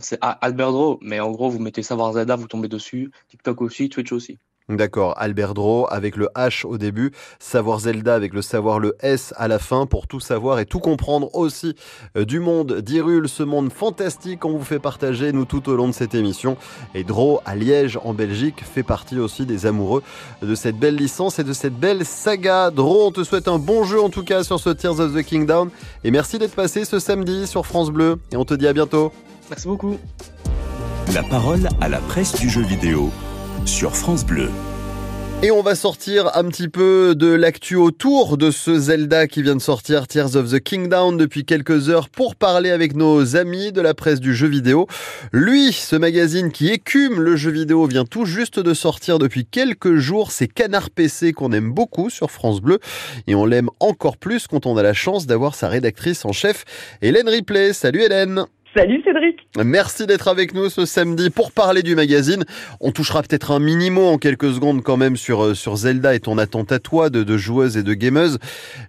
c'est Albert Draw, mais en gros, vous mettez Savoir Zelda, vous tombez dessus, TikTok aussi, Twitch aussi. D'accord, Albert Draw avec le H au début, Savoir Zelda avec le savoir le S à la fin pour tout savoir et tout comprendre aussi euh, du monde d'Hyrule, ce monde fantastique qu'on vous fait partager nous tout au long de cette émission. Et Draw à Liège en Belgique fait partie aussi des amoureux de cette belle licence et de cette belle saga. Draw, on te souhaite un bon jeu en tout cas sur ce Tears of the Kingdom et merci d'être passé ce samedi sur France Bleu et on te dit à bientôt. Merci beaucoup. La parole à la presse du jeu vidéo sur France Bleu. Et on va sortir un petit peu de l'actu autour de ce Zelda qui vient de sortir, Tears of the Kingdom, depuis quelques heures pour parler avec nos amis de la presse du jeu vidéo. Lui, ce magazine qui écume le jeu vidéo, vient tout juste de sortir depuis quelques jours. C'est Canard PC qu'on aime beaucoup sur France Bleu et on l'aime encore plus quand on a la chance d'avoir sa rédactrice en chef, Hélène Ripley. Salut Hélène Salut Cédric Merci d'être avec nous ce samedi pour parler du magazine. On touchera peut-être un mini-mot en quelques secondes quand même sur, euh, sur Zelda et ton attente à toi de, de joueuse et de gameuse.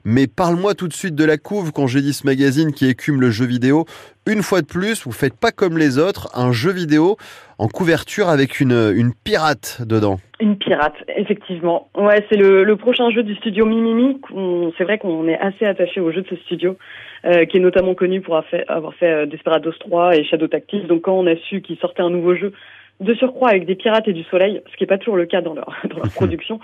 Mais parle-moi tout de suite de la couve quand j'ai dit ce magazine qui écume le jeu vidéo. Une fois de plus, vous faites pas comme les autres, un jeu vidéo en couverture avec une, une pirate dedans. Une pirate, effectivement. Ouais, c'est le, le prochain jeu du studio Mimimi. C'est vrai qu'on est assez attaché au jeu de ce studio, euh, qui est notamment connu pour avoir fait, avoir fait euh, Desperados 3 et Shadow Tactics. Donc quand on a su qu'il sortait un nouveau jeu de surcroît avec des pirates et du soleil, ce qui n'est pas toujours le cas dans leur, *laughs* dans production,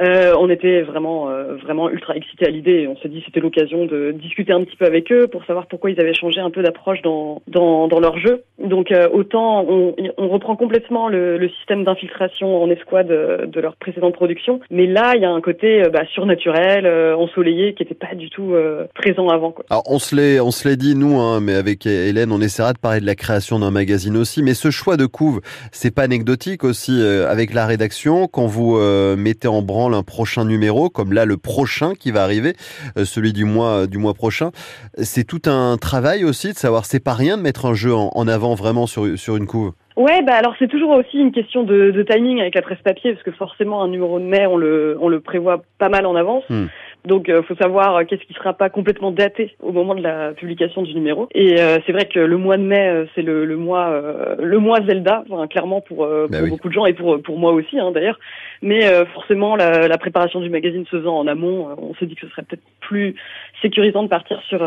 euh, on était vraiment, euh, vraiment ultra excités à l'idée. On s'est dit c'était l'occasion de discuter un petit peu avec eux pour savoir pourquoi ils avaient changé un peu d'approche dans, dans, leur jeu. Donc euh, autant on, reprend complètement le, système d'infiltration en escouade de leur précédente production, mais là il y a un côté bah, surnaturel, ensoleillé qui n'était pas du tout présent avant. Alors on se l'est, on se l'est dit nous, hein, mais avec Hélène, on essaiera de parler de la création d'un magazine aussi. Mais ce choix de couve, c'est pas anecdotique aussi euh, avec la rédaction quand vous euh, mettez en branle un prochain numéro, comme là le prochain qui va arriver, euh, celui du mois du mois prochain. C'est tout un travail aussi de savoir. C'est pas rien de mettre un jeu en, en avant vraiment sur sur une couve. Ouais, bah alors c'est toujours aussi une question de, de, timing avec la presse papier, parce que forcément un numéro de mai, on le, on le prévoit pas mal en avance. Hmm. Donc, il euh, faut savoir euh, qu'est-ce qui sera pas complètement daté au moment de la publication du numéro. Et euh, c'est vrai que le mois de mai, c'est le, le, mois, le mois Zelda, enfin, clairement pour, bah beaucoup de gens et pour pour moi aussi, hein, d'ailleurs. Mais forcément, la, la, préparation du magazine se faisant en amont, on s'est dit que ce serait peut-être plus sécurisant de partir sur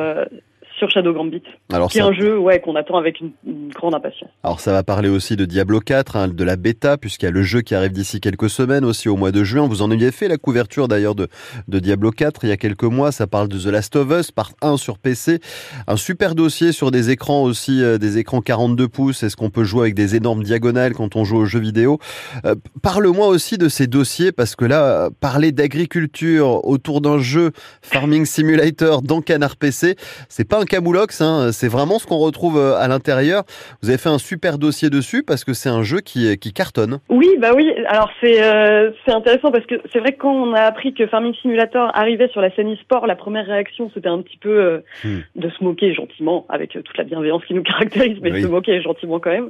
sur Shadow Gambit, Alors qui est un jeu ouais, qu'on attend avec une, grande impatience. Alors ça va parler aussi de Diablo 4, hein, de la bêta, puisqu'il y a le jeu qui arrive d'ici quelques semaines, aussi au mois de juin. Vous en aviez fait la couverture d'ailleurs de, de Diablo 4 il y a quelques mois. Ça parle de The Last of Us, part 1 sur PC. Un super dossier sur des écrans aussi, euh, des écrans 42 pouces. Est-ce qu'on peut jouer avec des énormes diagonales quand on joue aux jeux vidéo? Euh, Parle-moi aussi de ces dossiers, parce que là, parler d'agriculture autour d'un jeu Farming Simulator dans Canard PC, c'est pas un Camoulox, hein, c'est vraiment ce qu'on retrouve euh, à l'intérieur. Vous avez fait un super dossier dessus parce que c'est un jeu qui, qui cartonne. Oui, bah oui. Alors c'est euh, c'est intéressant parce que c'est vrai que quand on a appris que Farming Simulator arrivait sur la scène e-sport, la première réaction c'était un petit peu euh, hmm. de se moquer gentiment, avec toute la bienveillance qui nous *laughs* caractérise, mais de se moquer gentiment quand même.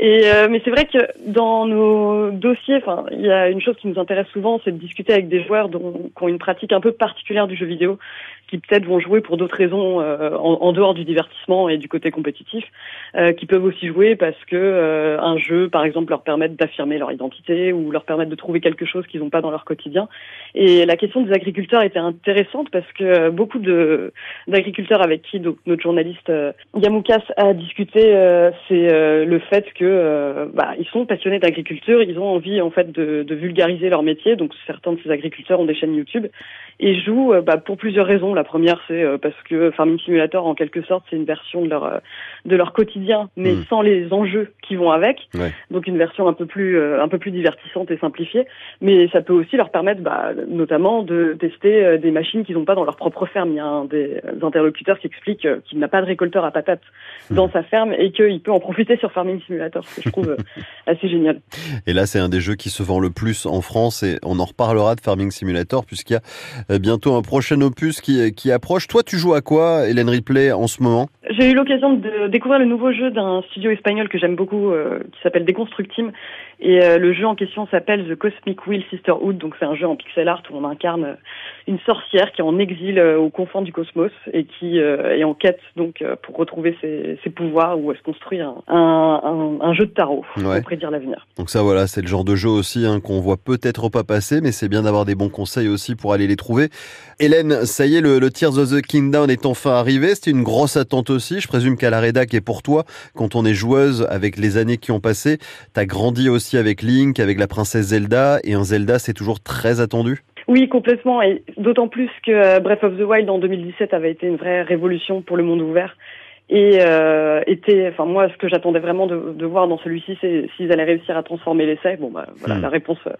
Et mais c'est vrai que dans nos dossiers, enfin, il y a une chose qui nous intéresse souvent, c'est de discuter avec des joueurs dont, qui ont une pratique un peu particulière du jeu vidéo, qui peut-être vont jouer pour d'autres raisons en, en, dehors du divertissement et du côté compétitif, euh, qui peuvent aussi jouer parce que euh, un jeu, par exemple, leur permette d'affirmer leur identité ou leur permettre de trouver quelque chose qu'ils n'ont pas dans leur quotidien. Et la question des agriculteurs était intéressante parce que beaucoup de d'agriculteurs avec qui notre journaliste euh, Yamoukas a discuté, euh, c'est euh, le fait que bah, ils sont passionnés d'agriculture, ils ont envie en fait de, de, vulgariser leur métier. Donc certains de ces agriculteurs ont des chaînes YouTube et jouent bah, pour plusieurs raisons. La première, c'est parce que Farming Simulator en quelque sorte, c'est une version de leur euh, de leur quotidien, mais hmm. sans les enjeux qui vont avec. Donc une version un peu plus euh, un peu plus divertissante et simplifiée. Mais ça peut aussi leur permettre, bah, notamment, de tester euh, des machines qu'ils n'ont pas dans leur propre ferme. Il y a un des interlocuteurs qui explique qu'il n'a pas de récolteur à patates hmm. dans sa ferme et qu'il peut en profiter sur Farming Simulator, ce que je trouve *laughs* assez génial. Et là, c'est un des jeux qui se vend le plus en France et on en reparlera de Farming Simulator puisqu'il y a bientôt un prochain opus qui, qui approche. Toi, tu joues à quoi, Hélène Ripley, en ce moment? J'ai eu l'occasion de découvrir le nouveau jeu d'un studio espagnol que j'aime beaucoup, euh, qui s'appelle Deconstructim. Et euh, le jeu en question s'appelle The Cosmic Wheel Sisterhood. Donc c'est un jeu en pixel art où on incarne euh, une sorcière qui est en exil aux confins du cosmos et qui est en quête donc pour retrouver ses, ses pouvoirs ou elle se construit un, un, un, jeu de tarot pour prédire l'avenir. Donc ça voilà, c'est le genre de jeu aussi hein, qu'on voit peut-être pas passer, mais c'est bien d'avoir des bons conseils aussi pour aller les trouver. Hélène, ça y est, le, le Tears of the Kingdom est enfin arrivé. C'était une grosse attente aussi. Je présume qu'à la rédac et pour toi, quand on est joueuse avec les années qui ont passé, t'as grandi aussi avec Link, avec la princesse Zelda, et un Zelda, c'est toujours très attendu. Oui, complètement, et d'autant plus que euh, Breath of the Wild en 2017 avait été une vraie révolution pour le monde ouvert et euh, était, enfin moi, ce que j'attendais vraiment de, de, voir dans celui-ci, c'est s'ils allaient réussir à transformer l'essai. Bon, bah voilà, hmm. la réponse euh,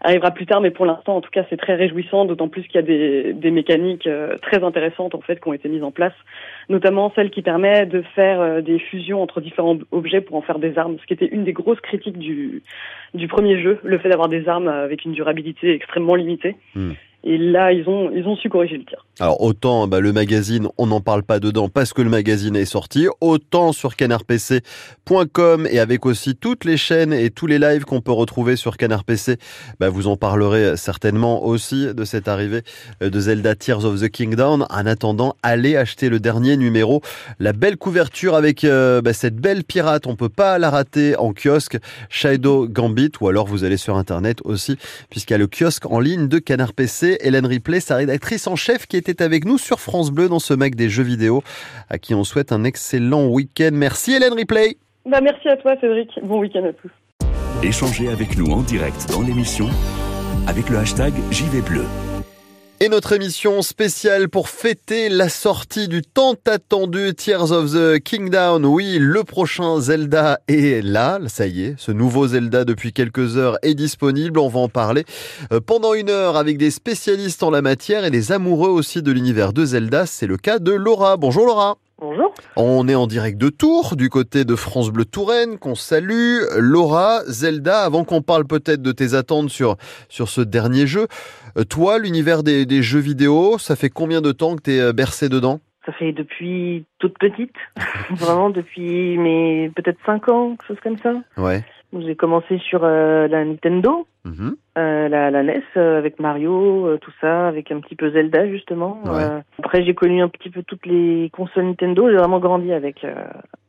arrivera plus tard, mais pour l'instant, en tout cas, c'est très réjouissant, d'autant plus qu'il y a des, des mécaniques euh, très intéressantes en fait qui ont été mises en place, notamment celle qui permet de faire euh, des fusions entre différents objets pour en faire des armes, ce qui était une des grosses critiques du du premier jeu, le fait d'avoir des armes avec une durabilité extrêmement limitée. Hmm. Et là, ils ont, su corriger le tir. Alors autant bah, le magazine, on n'en parle pas dedans parce que le magazine est sorti, autant sur canardpc.com et avec aussi toutes les chaînes et tous les lives qu'on peut retrouver sur Canard PC, bah, vous en parlerez certainement aussi de cette arrivée de Zelda Tears of the Kingdom. En attendant, allez acheter le dernier numéro, la belle couverture avec euh, bah, cette belle pirate, on peut pas la rater en kiosque, Shadow Gambit, ou alors vous allez sur internet aussi, puisqu'il y a le kiosque en ligne de Canard PC Hélène Ripley, sa rédactrice en chef, qui était avec nous sur France Bleu dans ce Mac des jeux vidéo, à qui on souhaite un excellent week-end. Merci Hélène Ripley. Bah, merci à toi Cédric. Bon week-end à tous. Échangez avec nous en direct dans l'émission avec le hashtag JVBleu. Et notre émission spéciale pour fêter la sortie du tant attendu Tears of the Kingdom. Oui, le prochain Zelda est là. Ça y est, ce nouveau Zelda depuis quelques heures est disponible. On va en parler euh, pendant une heure avec des spécialistes en la matière et des amoureux aussi de l'univers de Zelda. C'est le cas de Laura. Bonjour Laura. Bonjour. On est en direct de Tours, du côté de France Bleu Touraine, qu'on salue. Laura, Zelda, avant qu'on parle peut-être de tes attentes sur, sur ce dernier jeu, euh, toi, l'univers des, des jeux vidéo, ça fait combien de temps que tu es bercé dedans? Ça fait depuis toute petite, *laughs* vraiment depuis mes peut-être 5 ans, quelque chose comme ça. Ouais. J'ai commencé sur euh, la Nintendo, Mhm. Euh, la, la NES, euh, avec Mario, euh, tout ça, avec un petit peu Zelda justement. Ouais. Euh, après, j'ai connu un petit peu toutes les consoles Nintendo. J'ai vraiment grandi avec euh,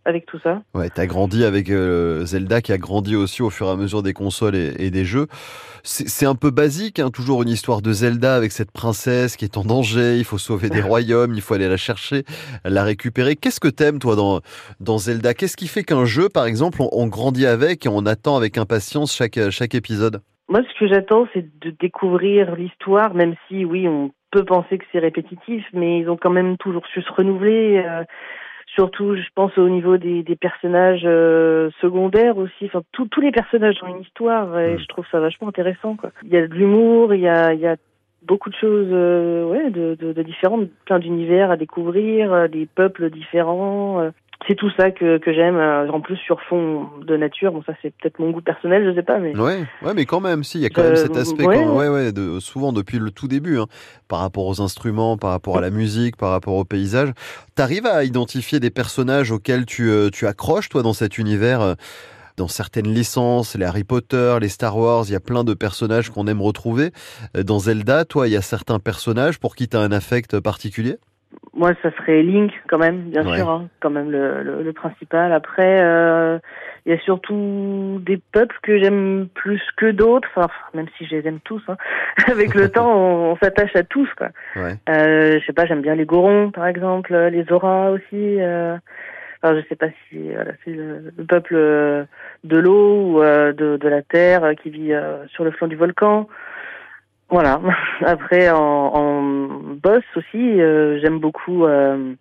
avec tout ça. Ouais, t'as grandi avec euh, Zelda qui a grandi aussi au fur et à mesure des consoles et, et des jeux. C'est c'est un peu basique, hein, toujours une histoire de Zelda avec cette princesse qui est en danger, il faut sauver des *laughs* royaumes, il faut aller la chercher, la récupérer. Qu'est-ce que t'aimes toi dans, dans Zelda? Qu'est-ce qui fait qu'un jeu, par exemple, on, on grandit avec et on attend avec impatience chaque, chaque épisode? Moi, ce que j'attends, c'est de découvrir l'histoire, même si, oui, on peut penser que c'est répétitif, mais ils ont quand même toujours su se renouveler. euh, surtout, je pense au niveau des, des personnages euh, secondaires aussi. Enfin, tous tous les personnages ont une histoire et Mm. je trouve ça vachement intéressant. Quoi. Il y a de l'humour, il y a, il y a beaucoup de choses, euh, ouais, de, de, de différentes, plein d'univers à découvrir, euh, des peuples différents. C'est tout ça que, que j'aime. euh, En plus, sur fond de nature, bon, ça c'est peut-être mon goût personnel, je sais pas, mais Ouais, ouais, mais quand même, si, il y a quand Euh, même cet aspect, ouais. quand- ouais, ouais, de, souvent depuis le tout début, hein, par rapport aux instruments, par rapport à la musique, par rapport au paysage. T'arrives à identifier des personnages auxquels tu, euh, tu accroches, toi, dans cet univers euh, dans certaines licences, les Harry Potter, les Star Wars, il y a plein de personnages qu'on aime retrouver. Dans Zelda, toi, il y a certains personnages pour qui tu as un affect particulier? Moi, ça serait Link quand même, bien Ouais. sûr, hein, quand même le, le, le principal. Après, euh, il y a surtout des peuples que j'aime plus que d'autres, enfin, même si je les aime tous. Hein. *laughs* Avec le *laughs* temps, on, on s'attache à tous. Quoi. Ouais. Euh, je sais pas, j'aime bien les Gorons, par exemple, les Zora aussi. Euh, enfin, je sais pas si voilà, c'est le, le peuple euh, de l'eau ou euh, de, de la terre euh, qui vit euh, sur le flanc du volcan. Voilà. *laughs* Après, en, en boss aussi, euh, j'aime beaucoup. euh,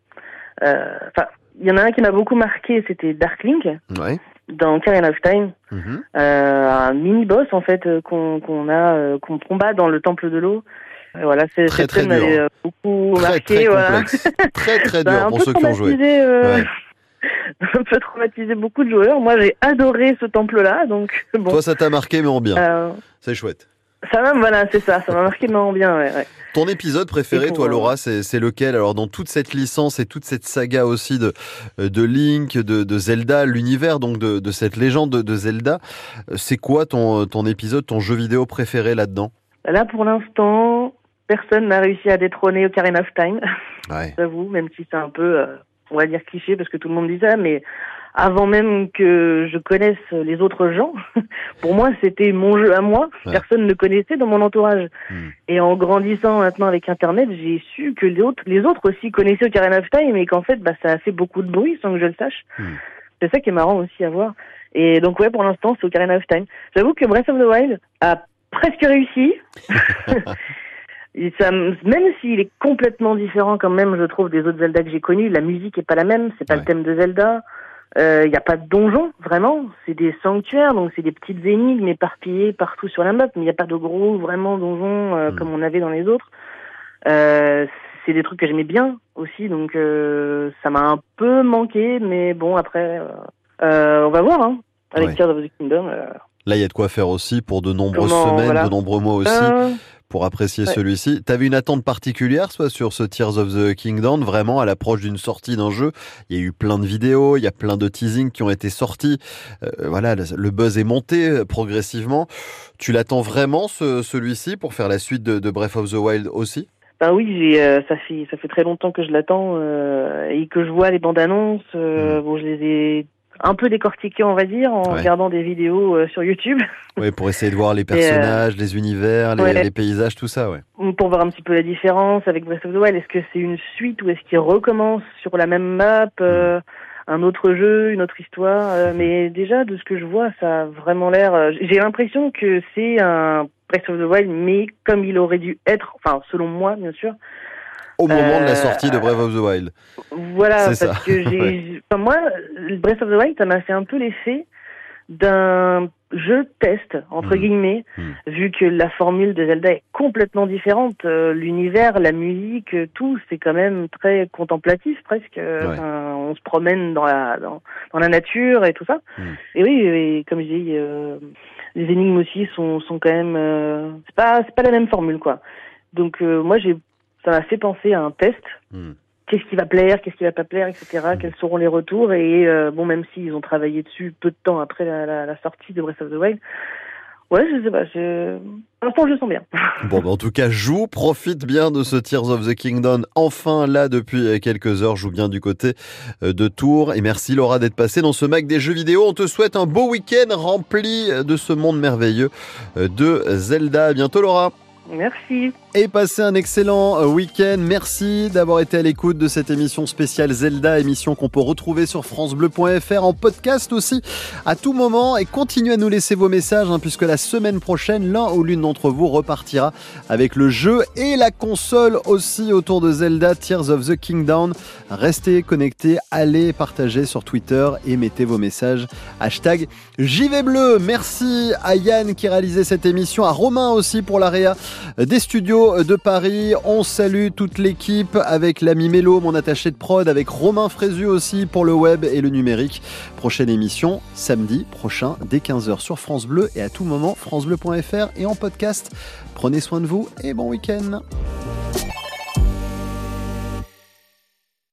euh, Enfin, il y en a un qui m'a beaucoup marqué, c'était Darklink Ouais. dans Ocarina of Time. Mhm. Un mini boss en fait qu'on qu'on a qu'on combat dans le temple de l'eau. Voilà, c'est Très, très dur. beaucoup Très, marqué. très voilà. complexe. Très, très a *laughs* dur pour ceux qui ont joué. Ouais. *laughs* un peu traumatisé beaucoup de joueurs. Moi, j'ai adoré ce temple-là, donc bon. Toi, ça t'a marqué, mais en bien. Euh, C'est chouette. Ça m'a, voilà, c'est ça, ça m'a marqué mais en bien, ouais, ouais. Ton épisode préféré, toi, euh, Laura, c'est lequel? Alors, dans toute cette licence et toute cette saga aussi de, de Link, de, de Zelda, l'univers donc de, de cette légende de, Zelda, euh, c'est quoi ton, ton épisode, ton jeu vidéo préféré là-dedans? Là, pour l'instant, personne n'a réussi à détrôner Ocarina of Time, Ouais. *laughs* j'avoue, même si c'est un peu, euh, on va dire cliché parce que tout le monde dit ça, mais avant même que je connaisse les autres gens, *laughs* pour moi, c'était mon jeu à moi. Ouais. Personne ne connaissait dans mon entourage. Hmm. Et en grandissant maintenant avec Internet, j'ai su que les autres, les autres aussi connaissaient Ocarina of Time et qu'en fait, bah, ça a fait beaucoup de bruit sans que je le sache. Hmm. C'est ça qui est marrant aussi à voir. Et donc, ouais, pour l'instant, c'est Ocarina of Time. J'avoue que Breath of the Wild a presque réussi. *laughs* Ça, même s'il est complètement différent quand même, je trouve, des autres Zelda que j'ai connus, la musique est pas la même, c'est pas Ouais. le thème de Zelda. Il n'y a pas de donjon, vraiment. C'est des sanctuaires, donc c'est des petites énigmes éparpillées partout sur la map, mais il n'y a pas de gros, vraiment, donjons euh, Mm. comme on avait dans les autres. Euh, c'est des trucs que j'aimais bien aussi, donc euh, ça m'a un peu manqué, mais bon, après, euh, euh, on va voir, hein, avec Ouais. Tears of the Kingdom. euh, Là, il y a de quoi faire aussi pour de nombreuses Comment, semaines, voilà. de nombreux mois aussi, euh, pour apprécier ouais. celui-ci. T'avais une attente particulière, soit sur ce Tears of the Kingdom, vraiment à l'approche d'une sortie d'un jeu? Il y a eu plein de vidéos, il y a plein de teasings qui ont été sortis. Euh, voilà, le, buzz est monté euh, progressivement. Tu l'attends vraiment, ce- celui-ci, pour faire la suite de, de Breath of the Wild aussi? Ben oui, euh, ça fait ça fait très longtemps que je l'attends euh, et que je vois les bandes annonces. euh, Bon, je les ai un peu décortiquées, on va dire, en Ouais. regardant des vidéos euh, sur YouTube *laughs* Ouais, pour essayer de voir les personnages, les univers, les, euh, ouais. les paysages, tout ça, ouais. pour voir un petit peu la différence avec Breath of the Wild. Est-ce que c'est une suite ou est-ce qu'il recommence sur la même map, euh, un autre jeu, une autre histoire euh, Mais déjà, de ce que je vois, ça a vraiment l'air. euh, j'ai l'impression que c'est un Breath of the Wild, mais comme il aurait dû être, enfin selon moi, bien sûr. Au moment de la Euh, sortie de Breath of the Wild. Voilà, parce ça, que j'ai, *laughs* enfin, moi, Breath of the Wild, ça m'a fait un peu l'effet d'un jeu test entre Mm. guillemets, Mm. vu que la formule de Zelda est complètement différente. Euh, L'univers, la musique, tout, c'est quand même très contemplatif presque. Ouais. enfin, on se promène dans la dans, dans la nature et tout ça. Mm. Et oui, et comme je dis, euh, les énigmes aussi sont sont quand même euh, c'est pas c'est pas la même formule quoi. Donc moi j'ai ça m'a fait penser à un test Hmm. qu'est-ce qui va plaire, qu'est-ce qui va pas plaire, etc. Mm. Quels seront les retours et euh, bon même s'ils ont travaillé dessus peu de temps après la, la, la sortie de Breath of the Wild, ouais je sais pas, je... pour l'instant je le sens bien. *laughs* Bon, bah, en tout cas, joue, profite bien de ce Tears of the Kingdom. Enfin, là, depuis quelques heures, joue bien du côté euh, de Tours. Et merci Laura d'être passée dans ce Mac des jeux vidéo. On te souhaite un beau week-end rempli de ce monde merveilleux euh, de Zelda. À bientôt Laura. Merci. Et passez un excellent euh, week-end. Merci d'avoir été à l'écoute de cette émission spéciale Zelda, émission qu'on peut retrouver sur francebleu.fr en podcast aussi à tout moment. Et continuez à nous laisser vos messages, hein, puisque la semaine prochaine, l'un ou l'une d'entre vous repartira avec le jeu et la console aussi autour de Zelda Tears of the Kingdom. Restez connectés, allez partager sur Twitter et mettez vos messages. Hashtag JV Bleu. Merci à Yann qui réalisait cette émission, à Romain aussi pour l'AREA des de Paris. On salue toute l'équipe avec l'ami Mélo, mon attaché de prod, avec Romain Frézu aussi pour le web et le numérique. Prochaine émission samedi prochain dès 15h sur France Bleu et à tout moment francebleu.fr et en podcast. Prenez soin de vous et bon week-end.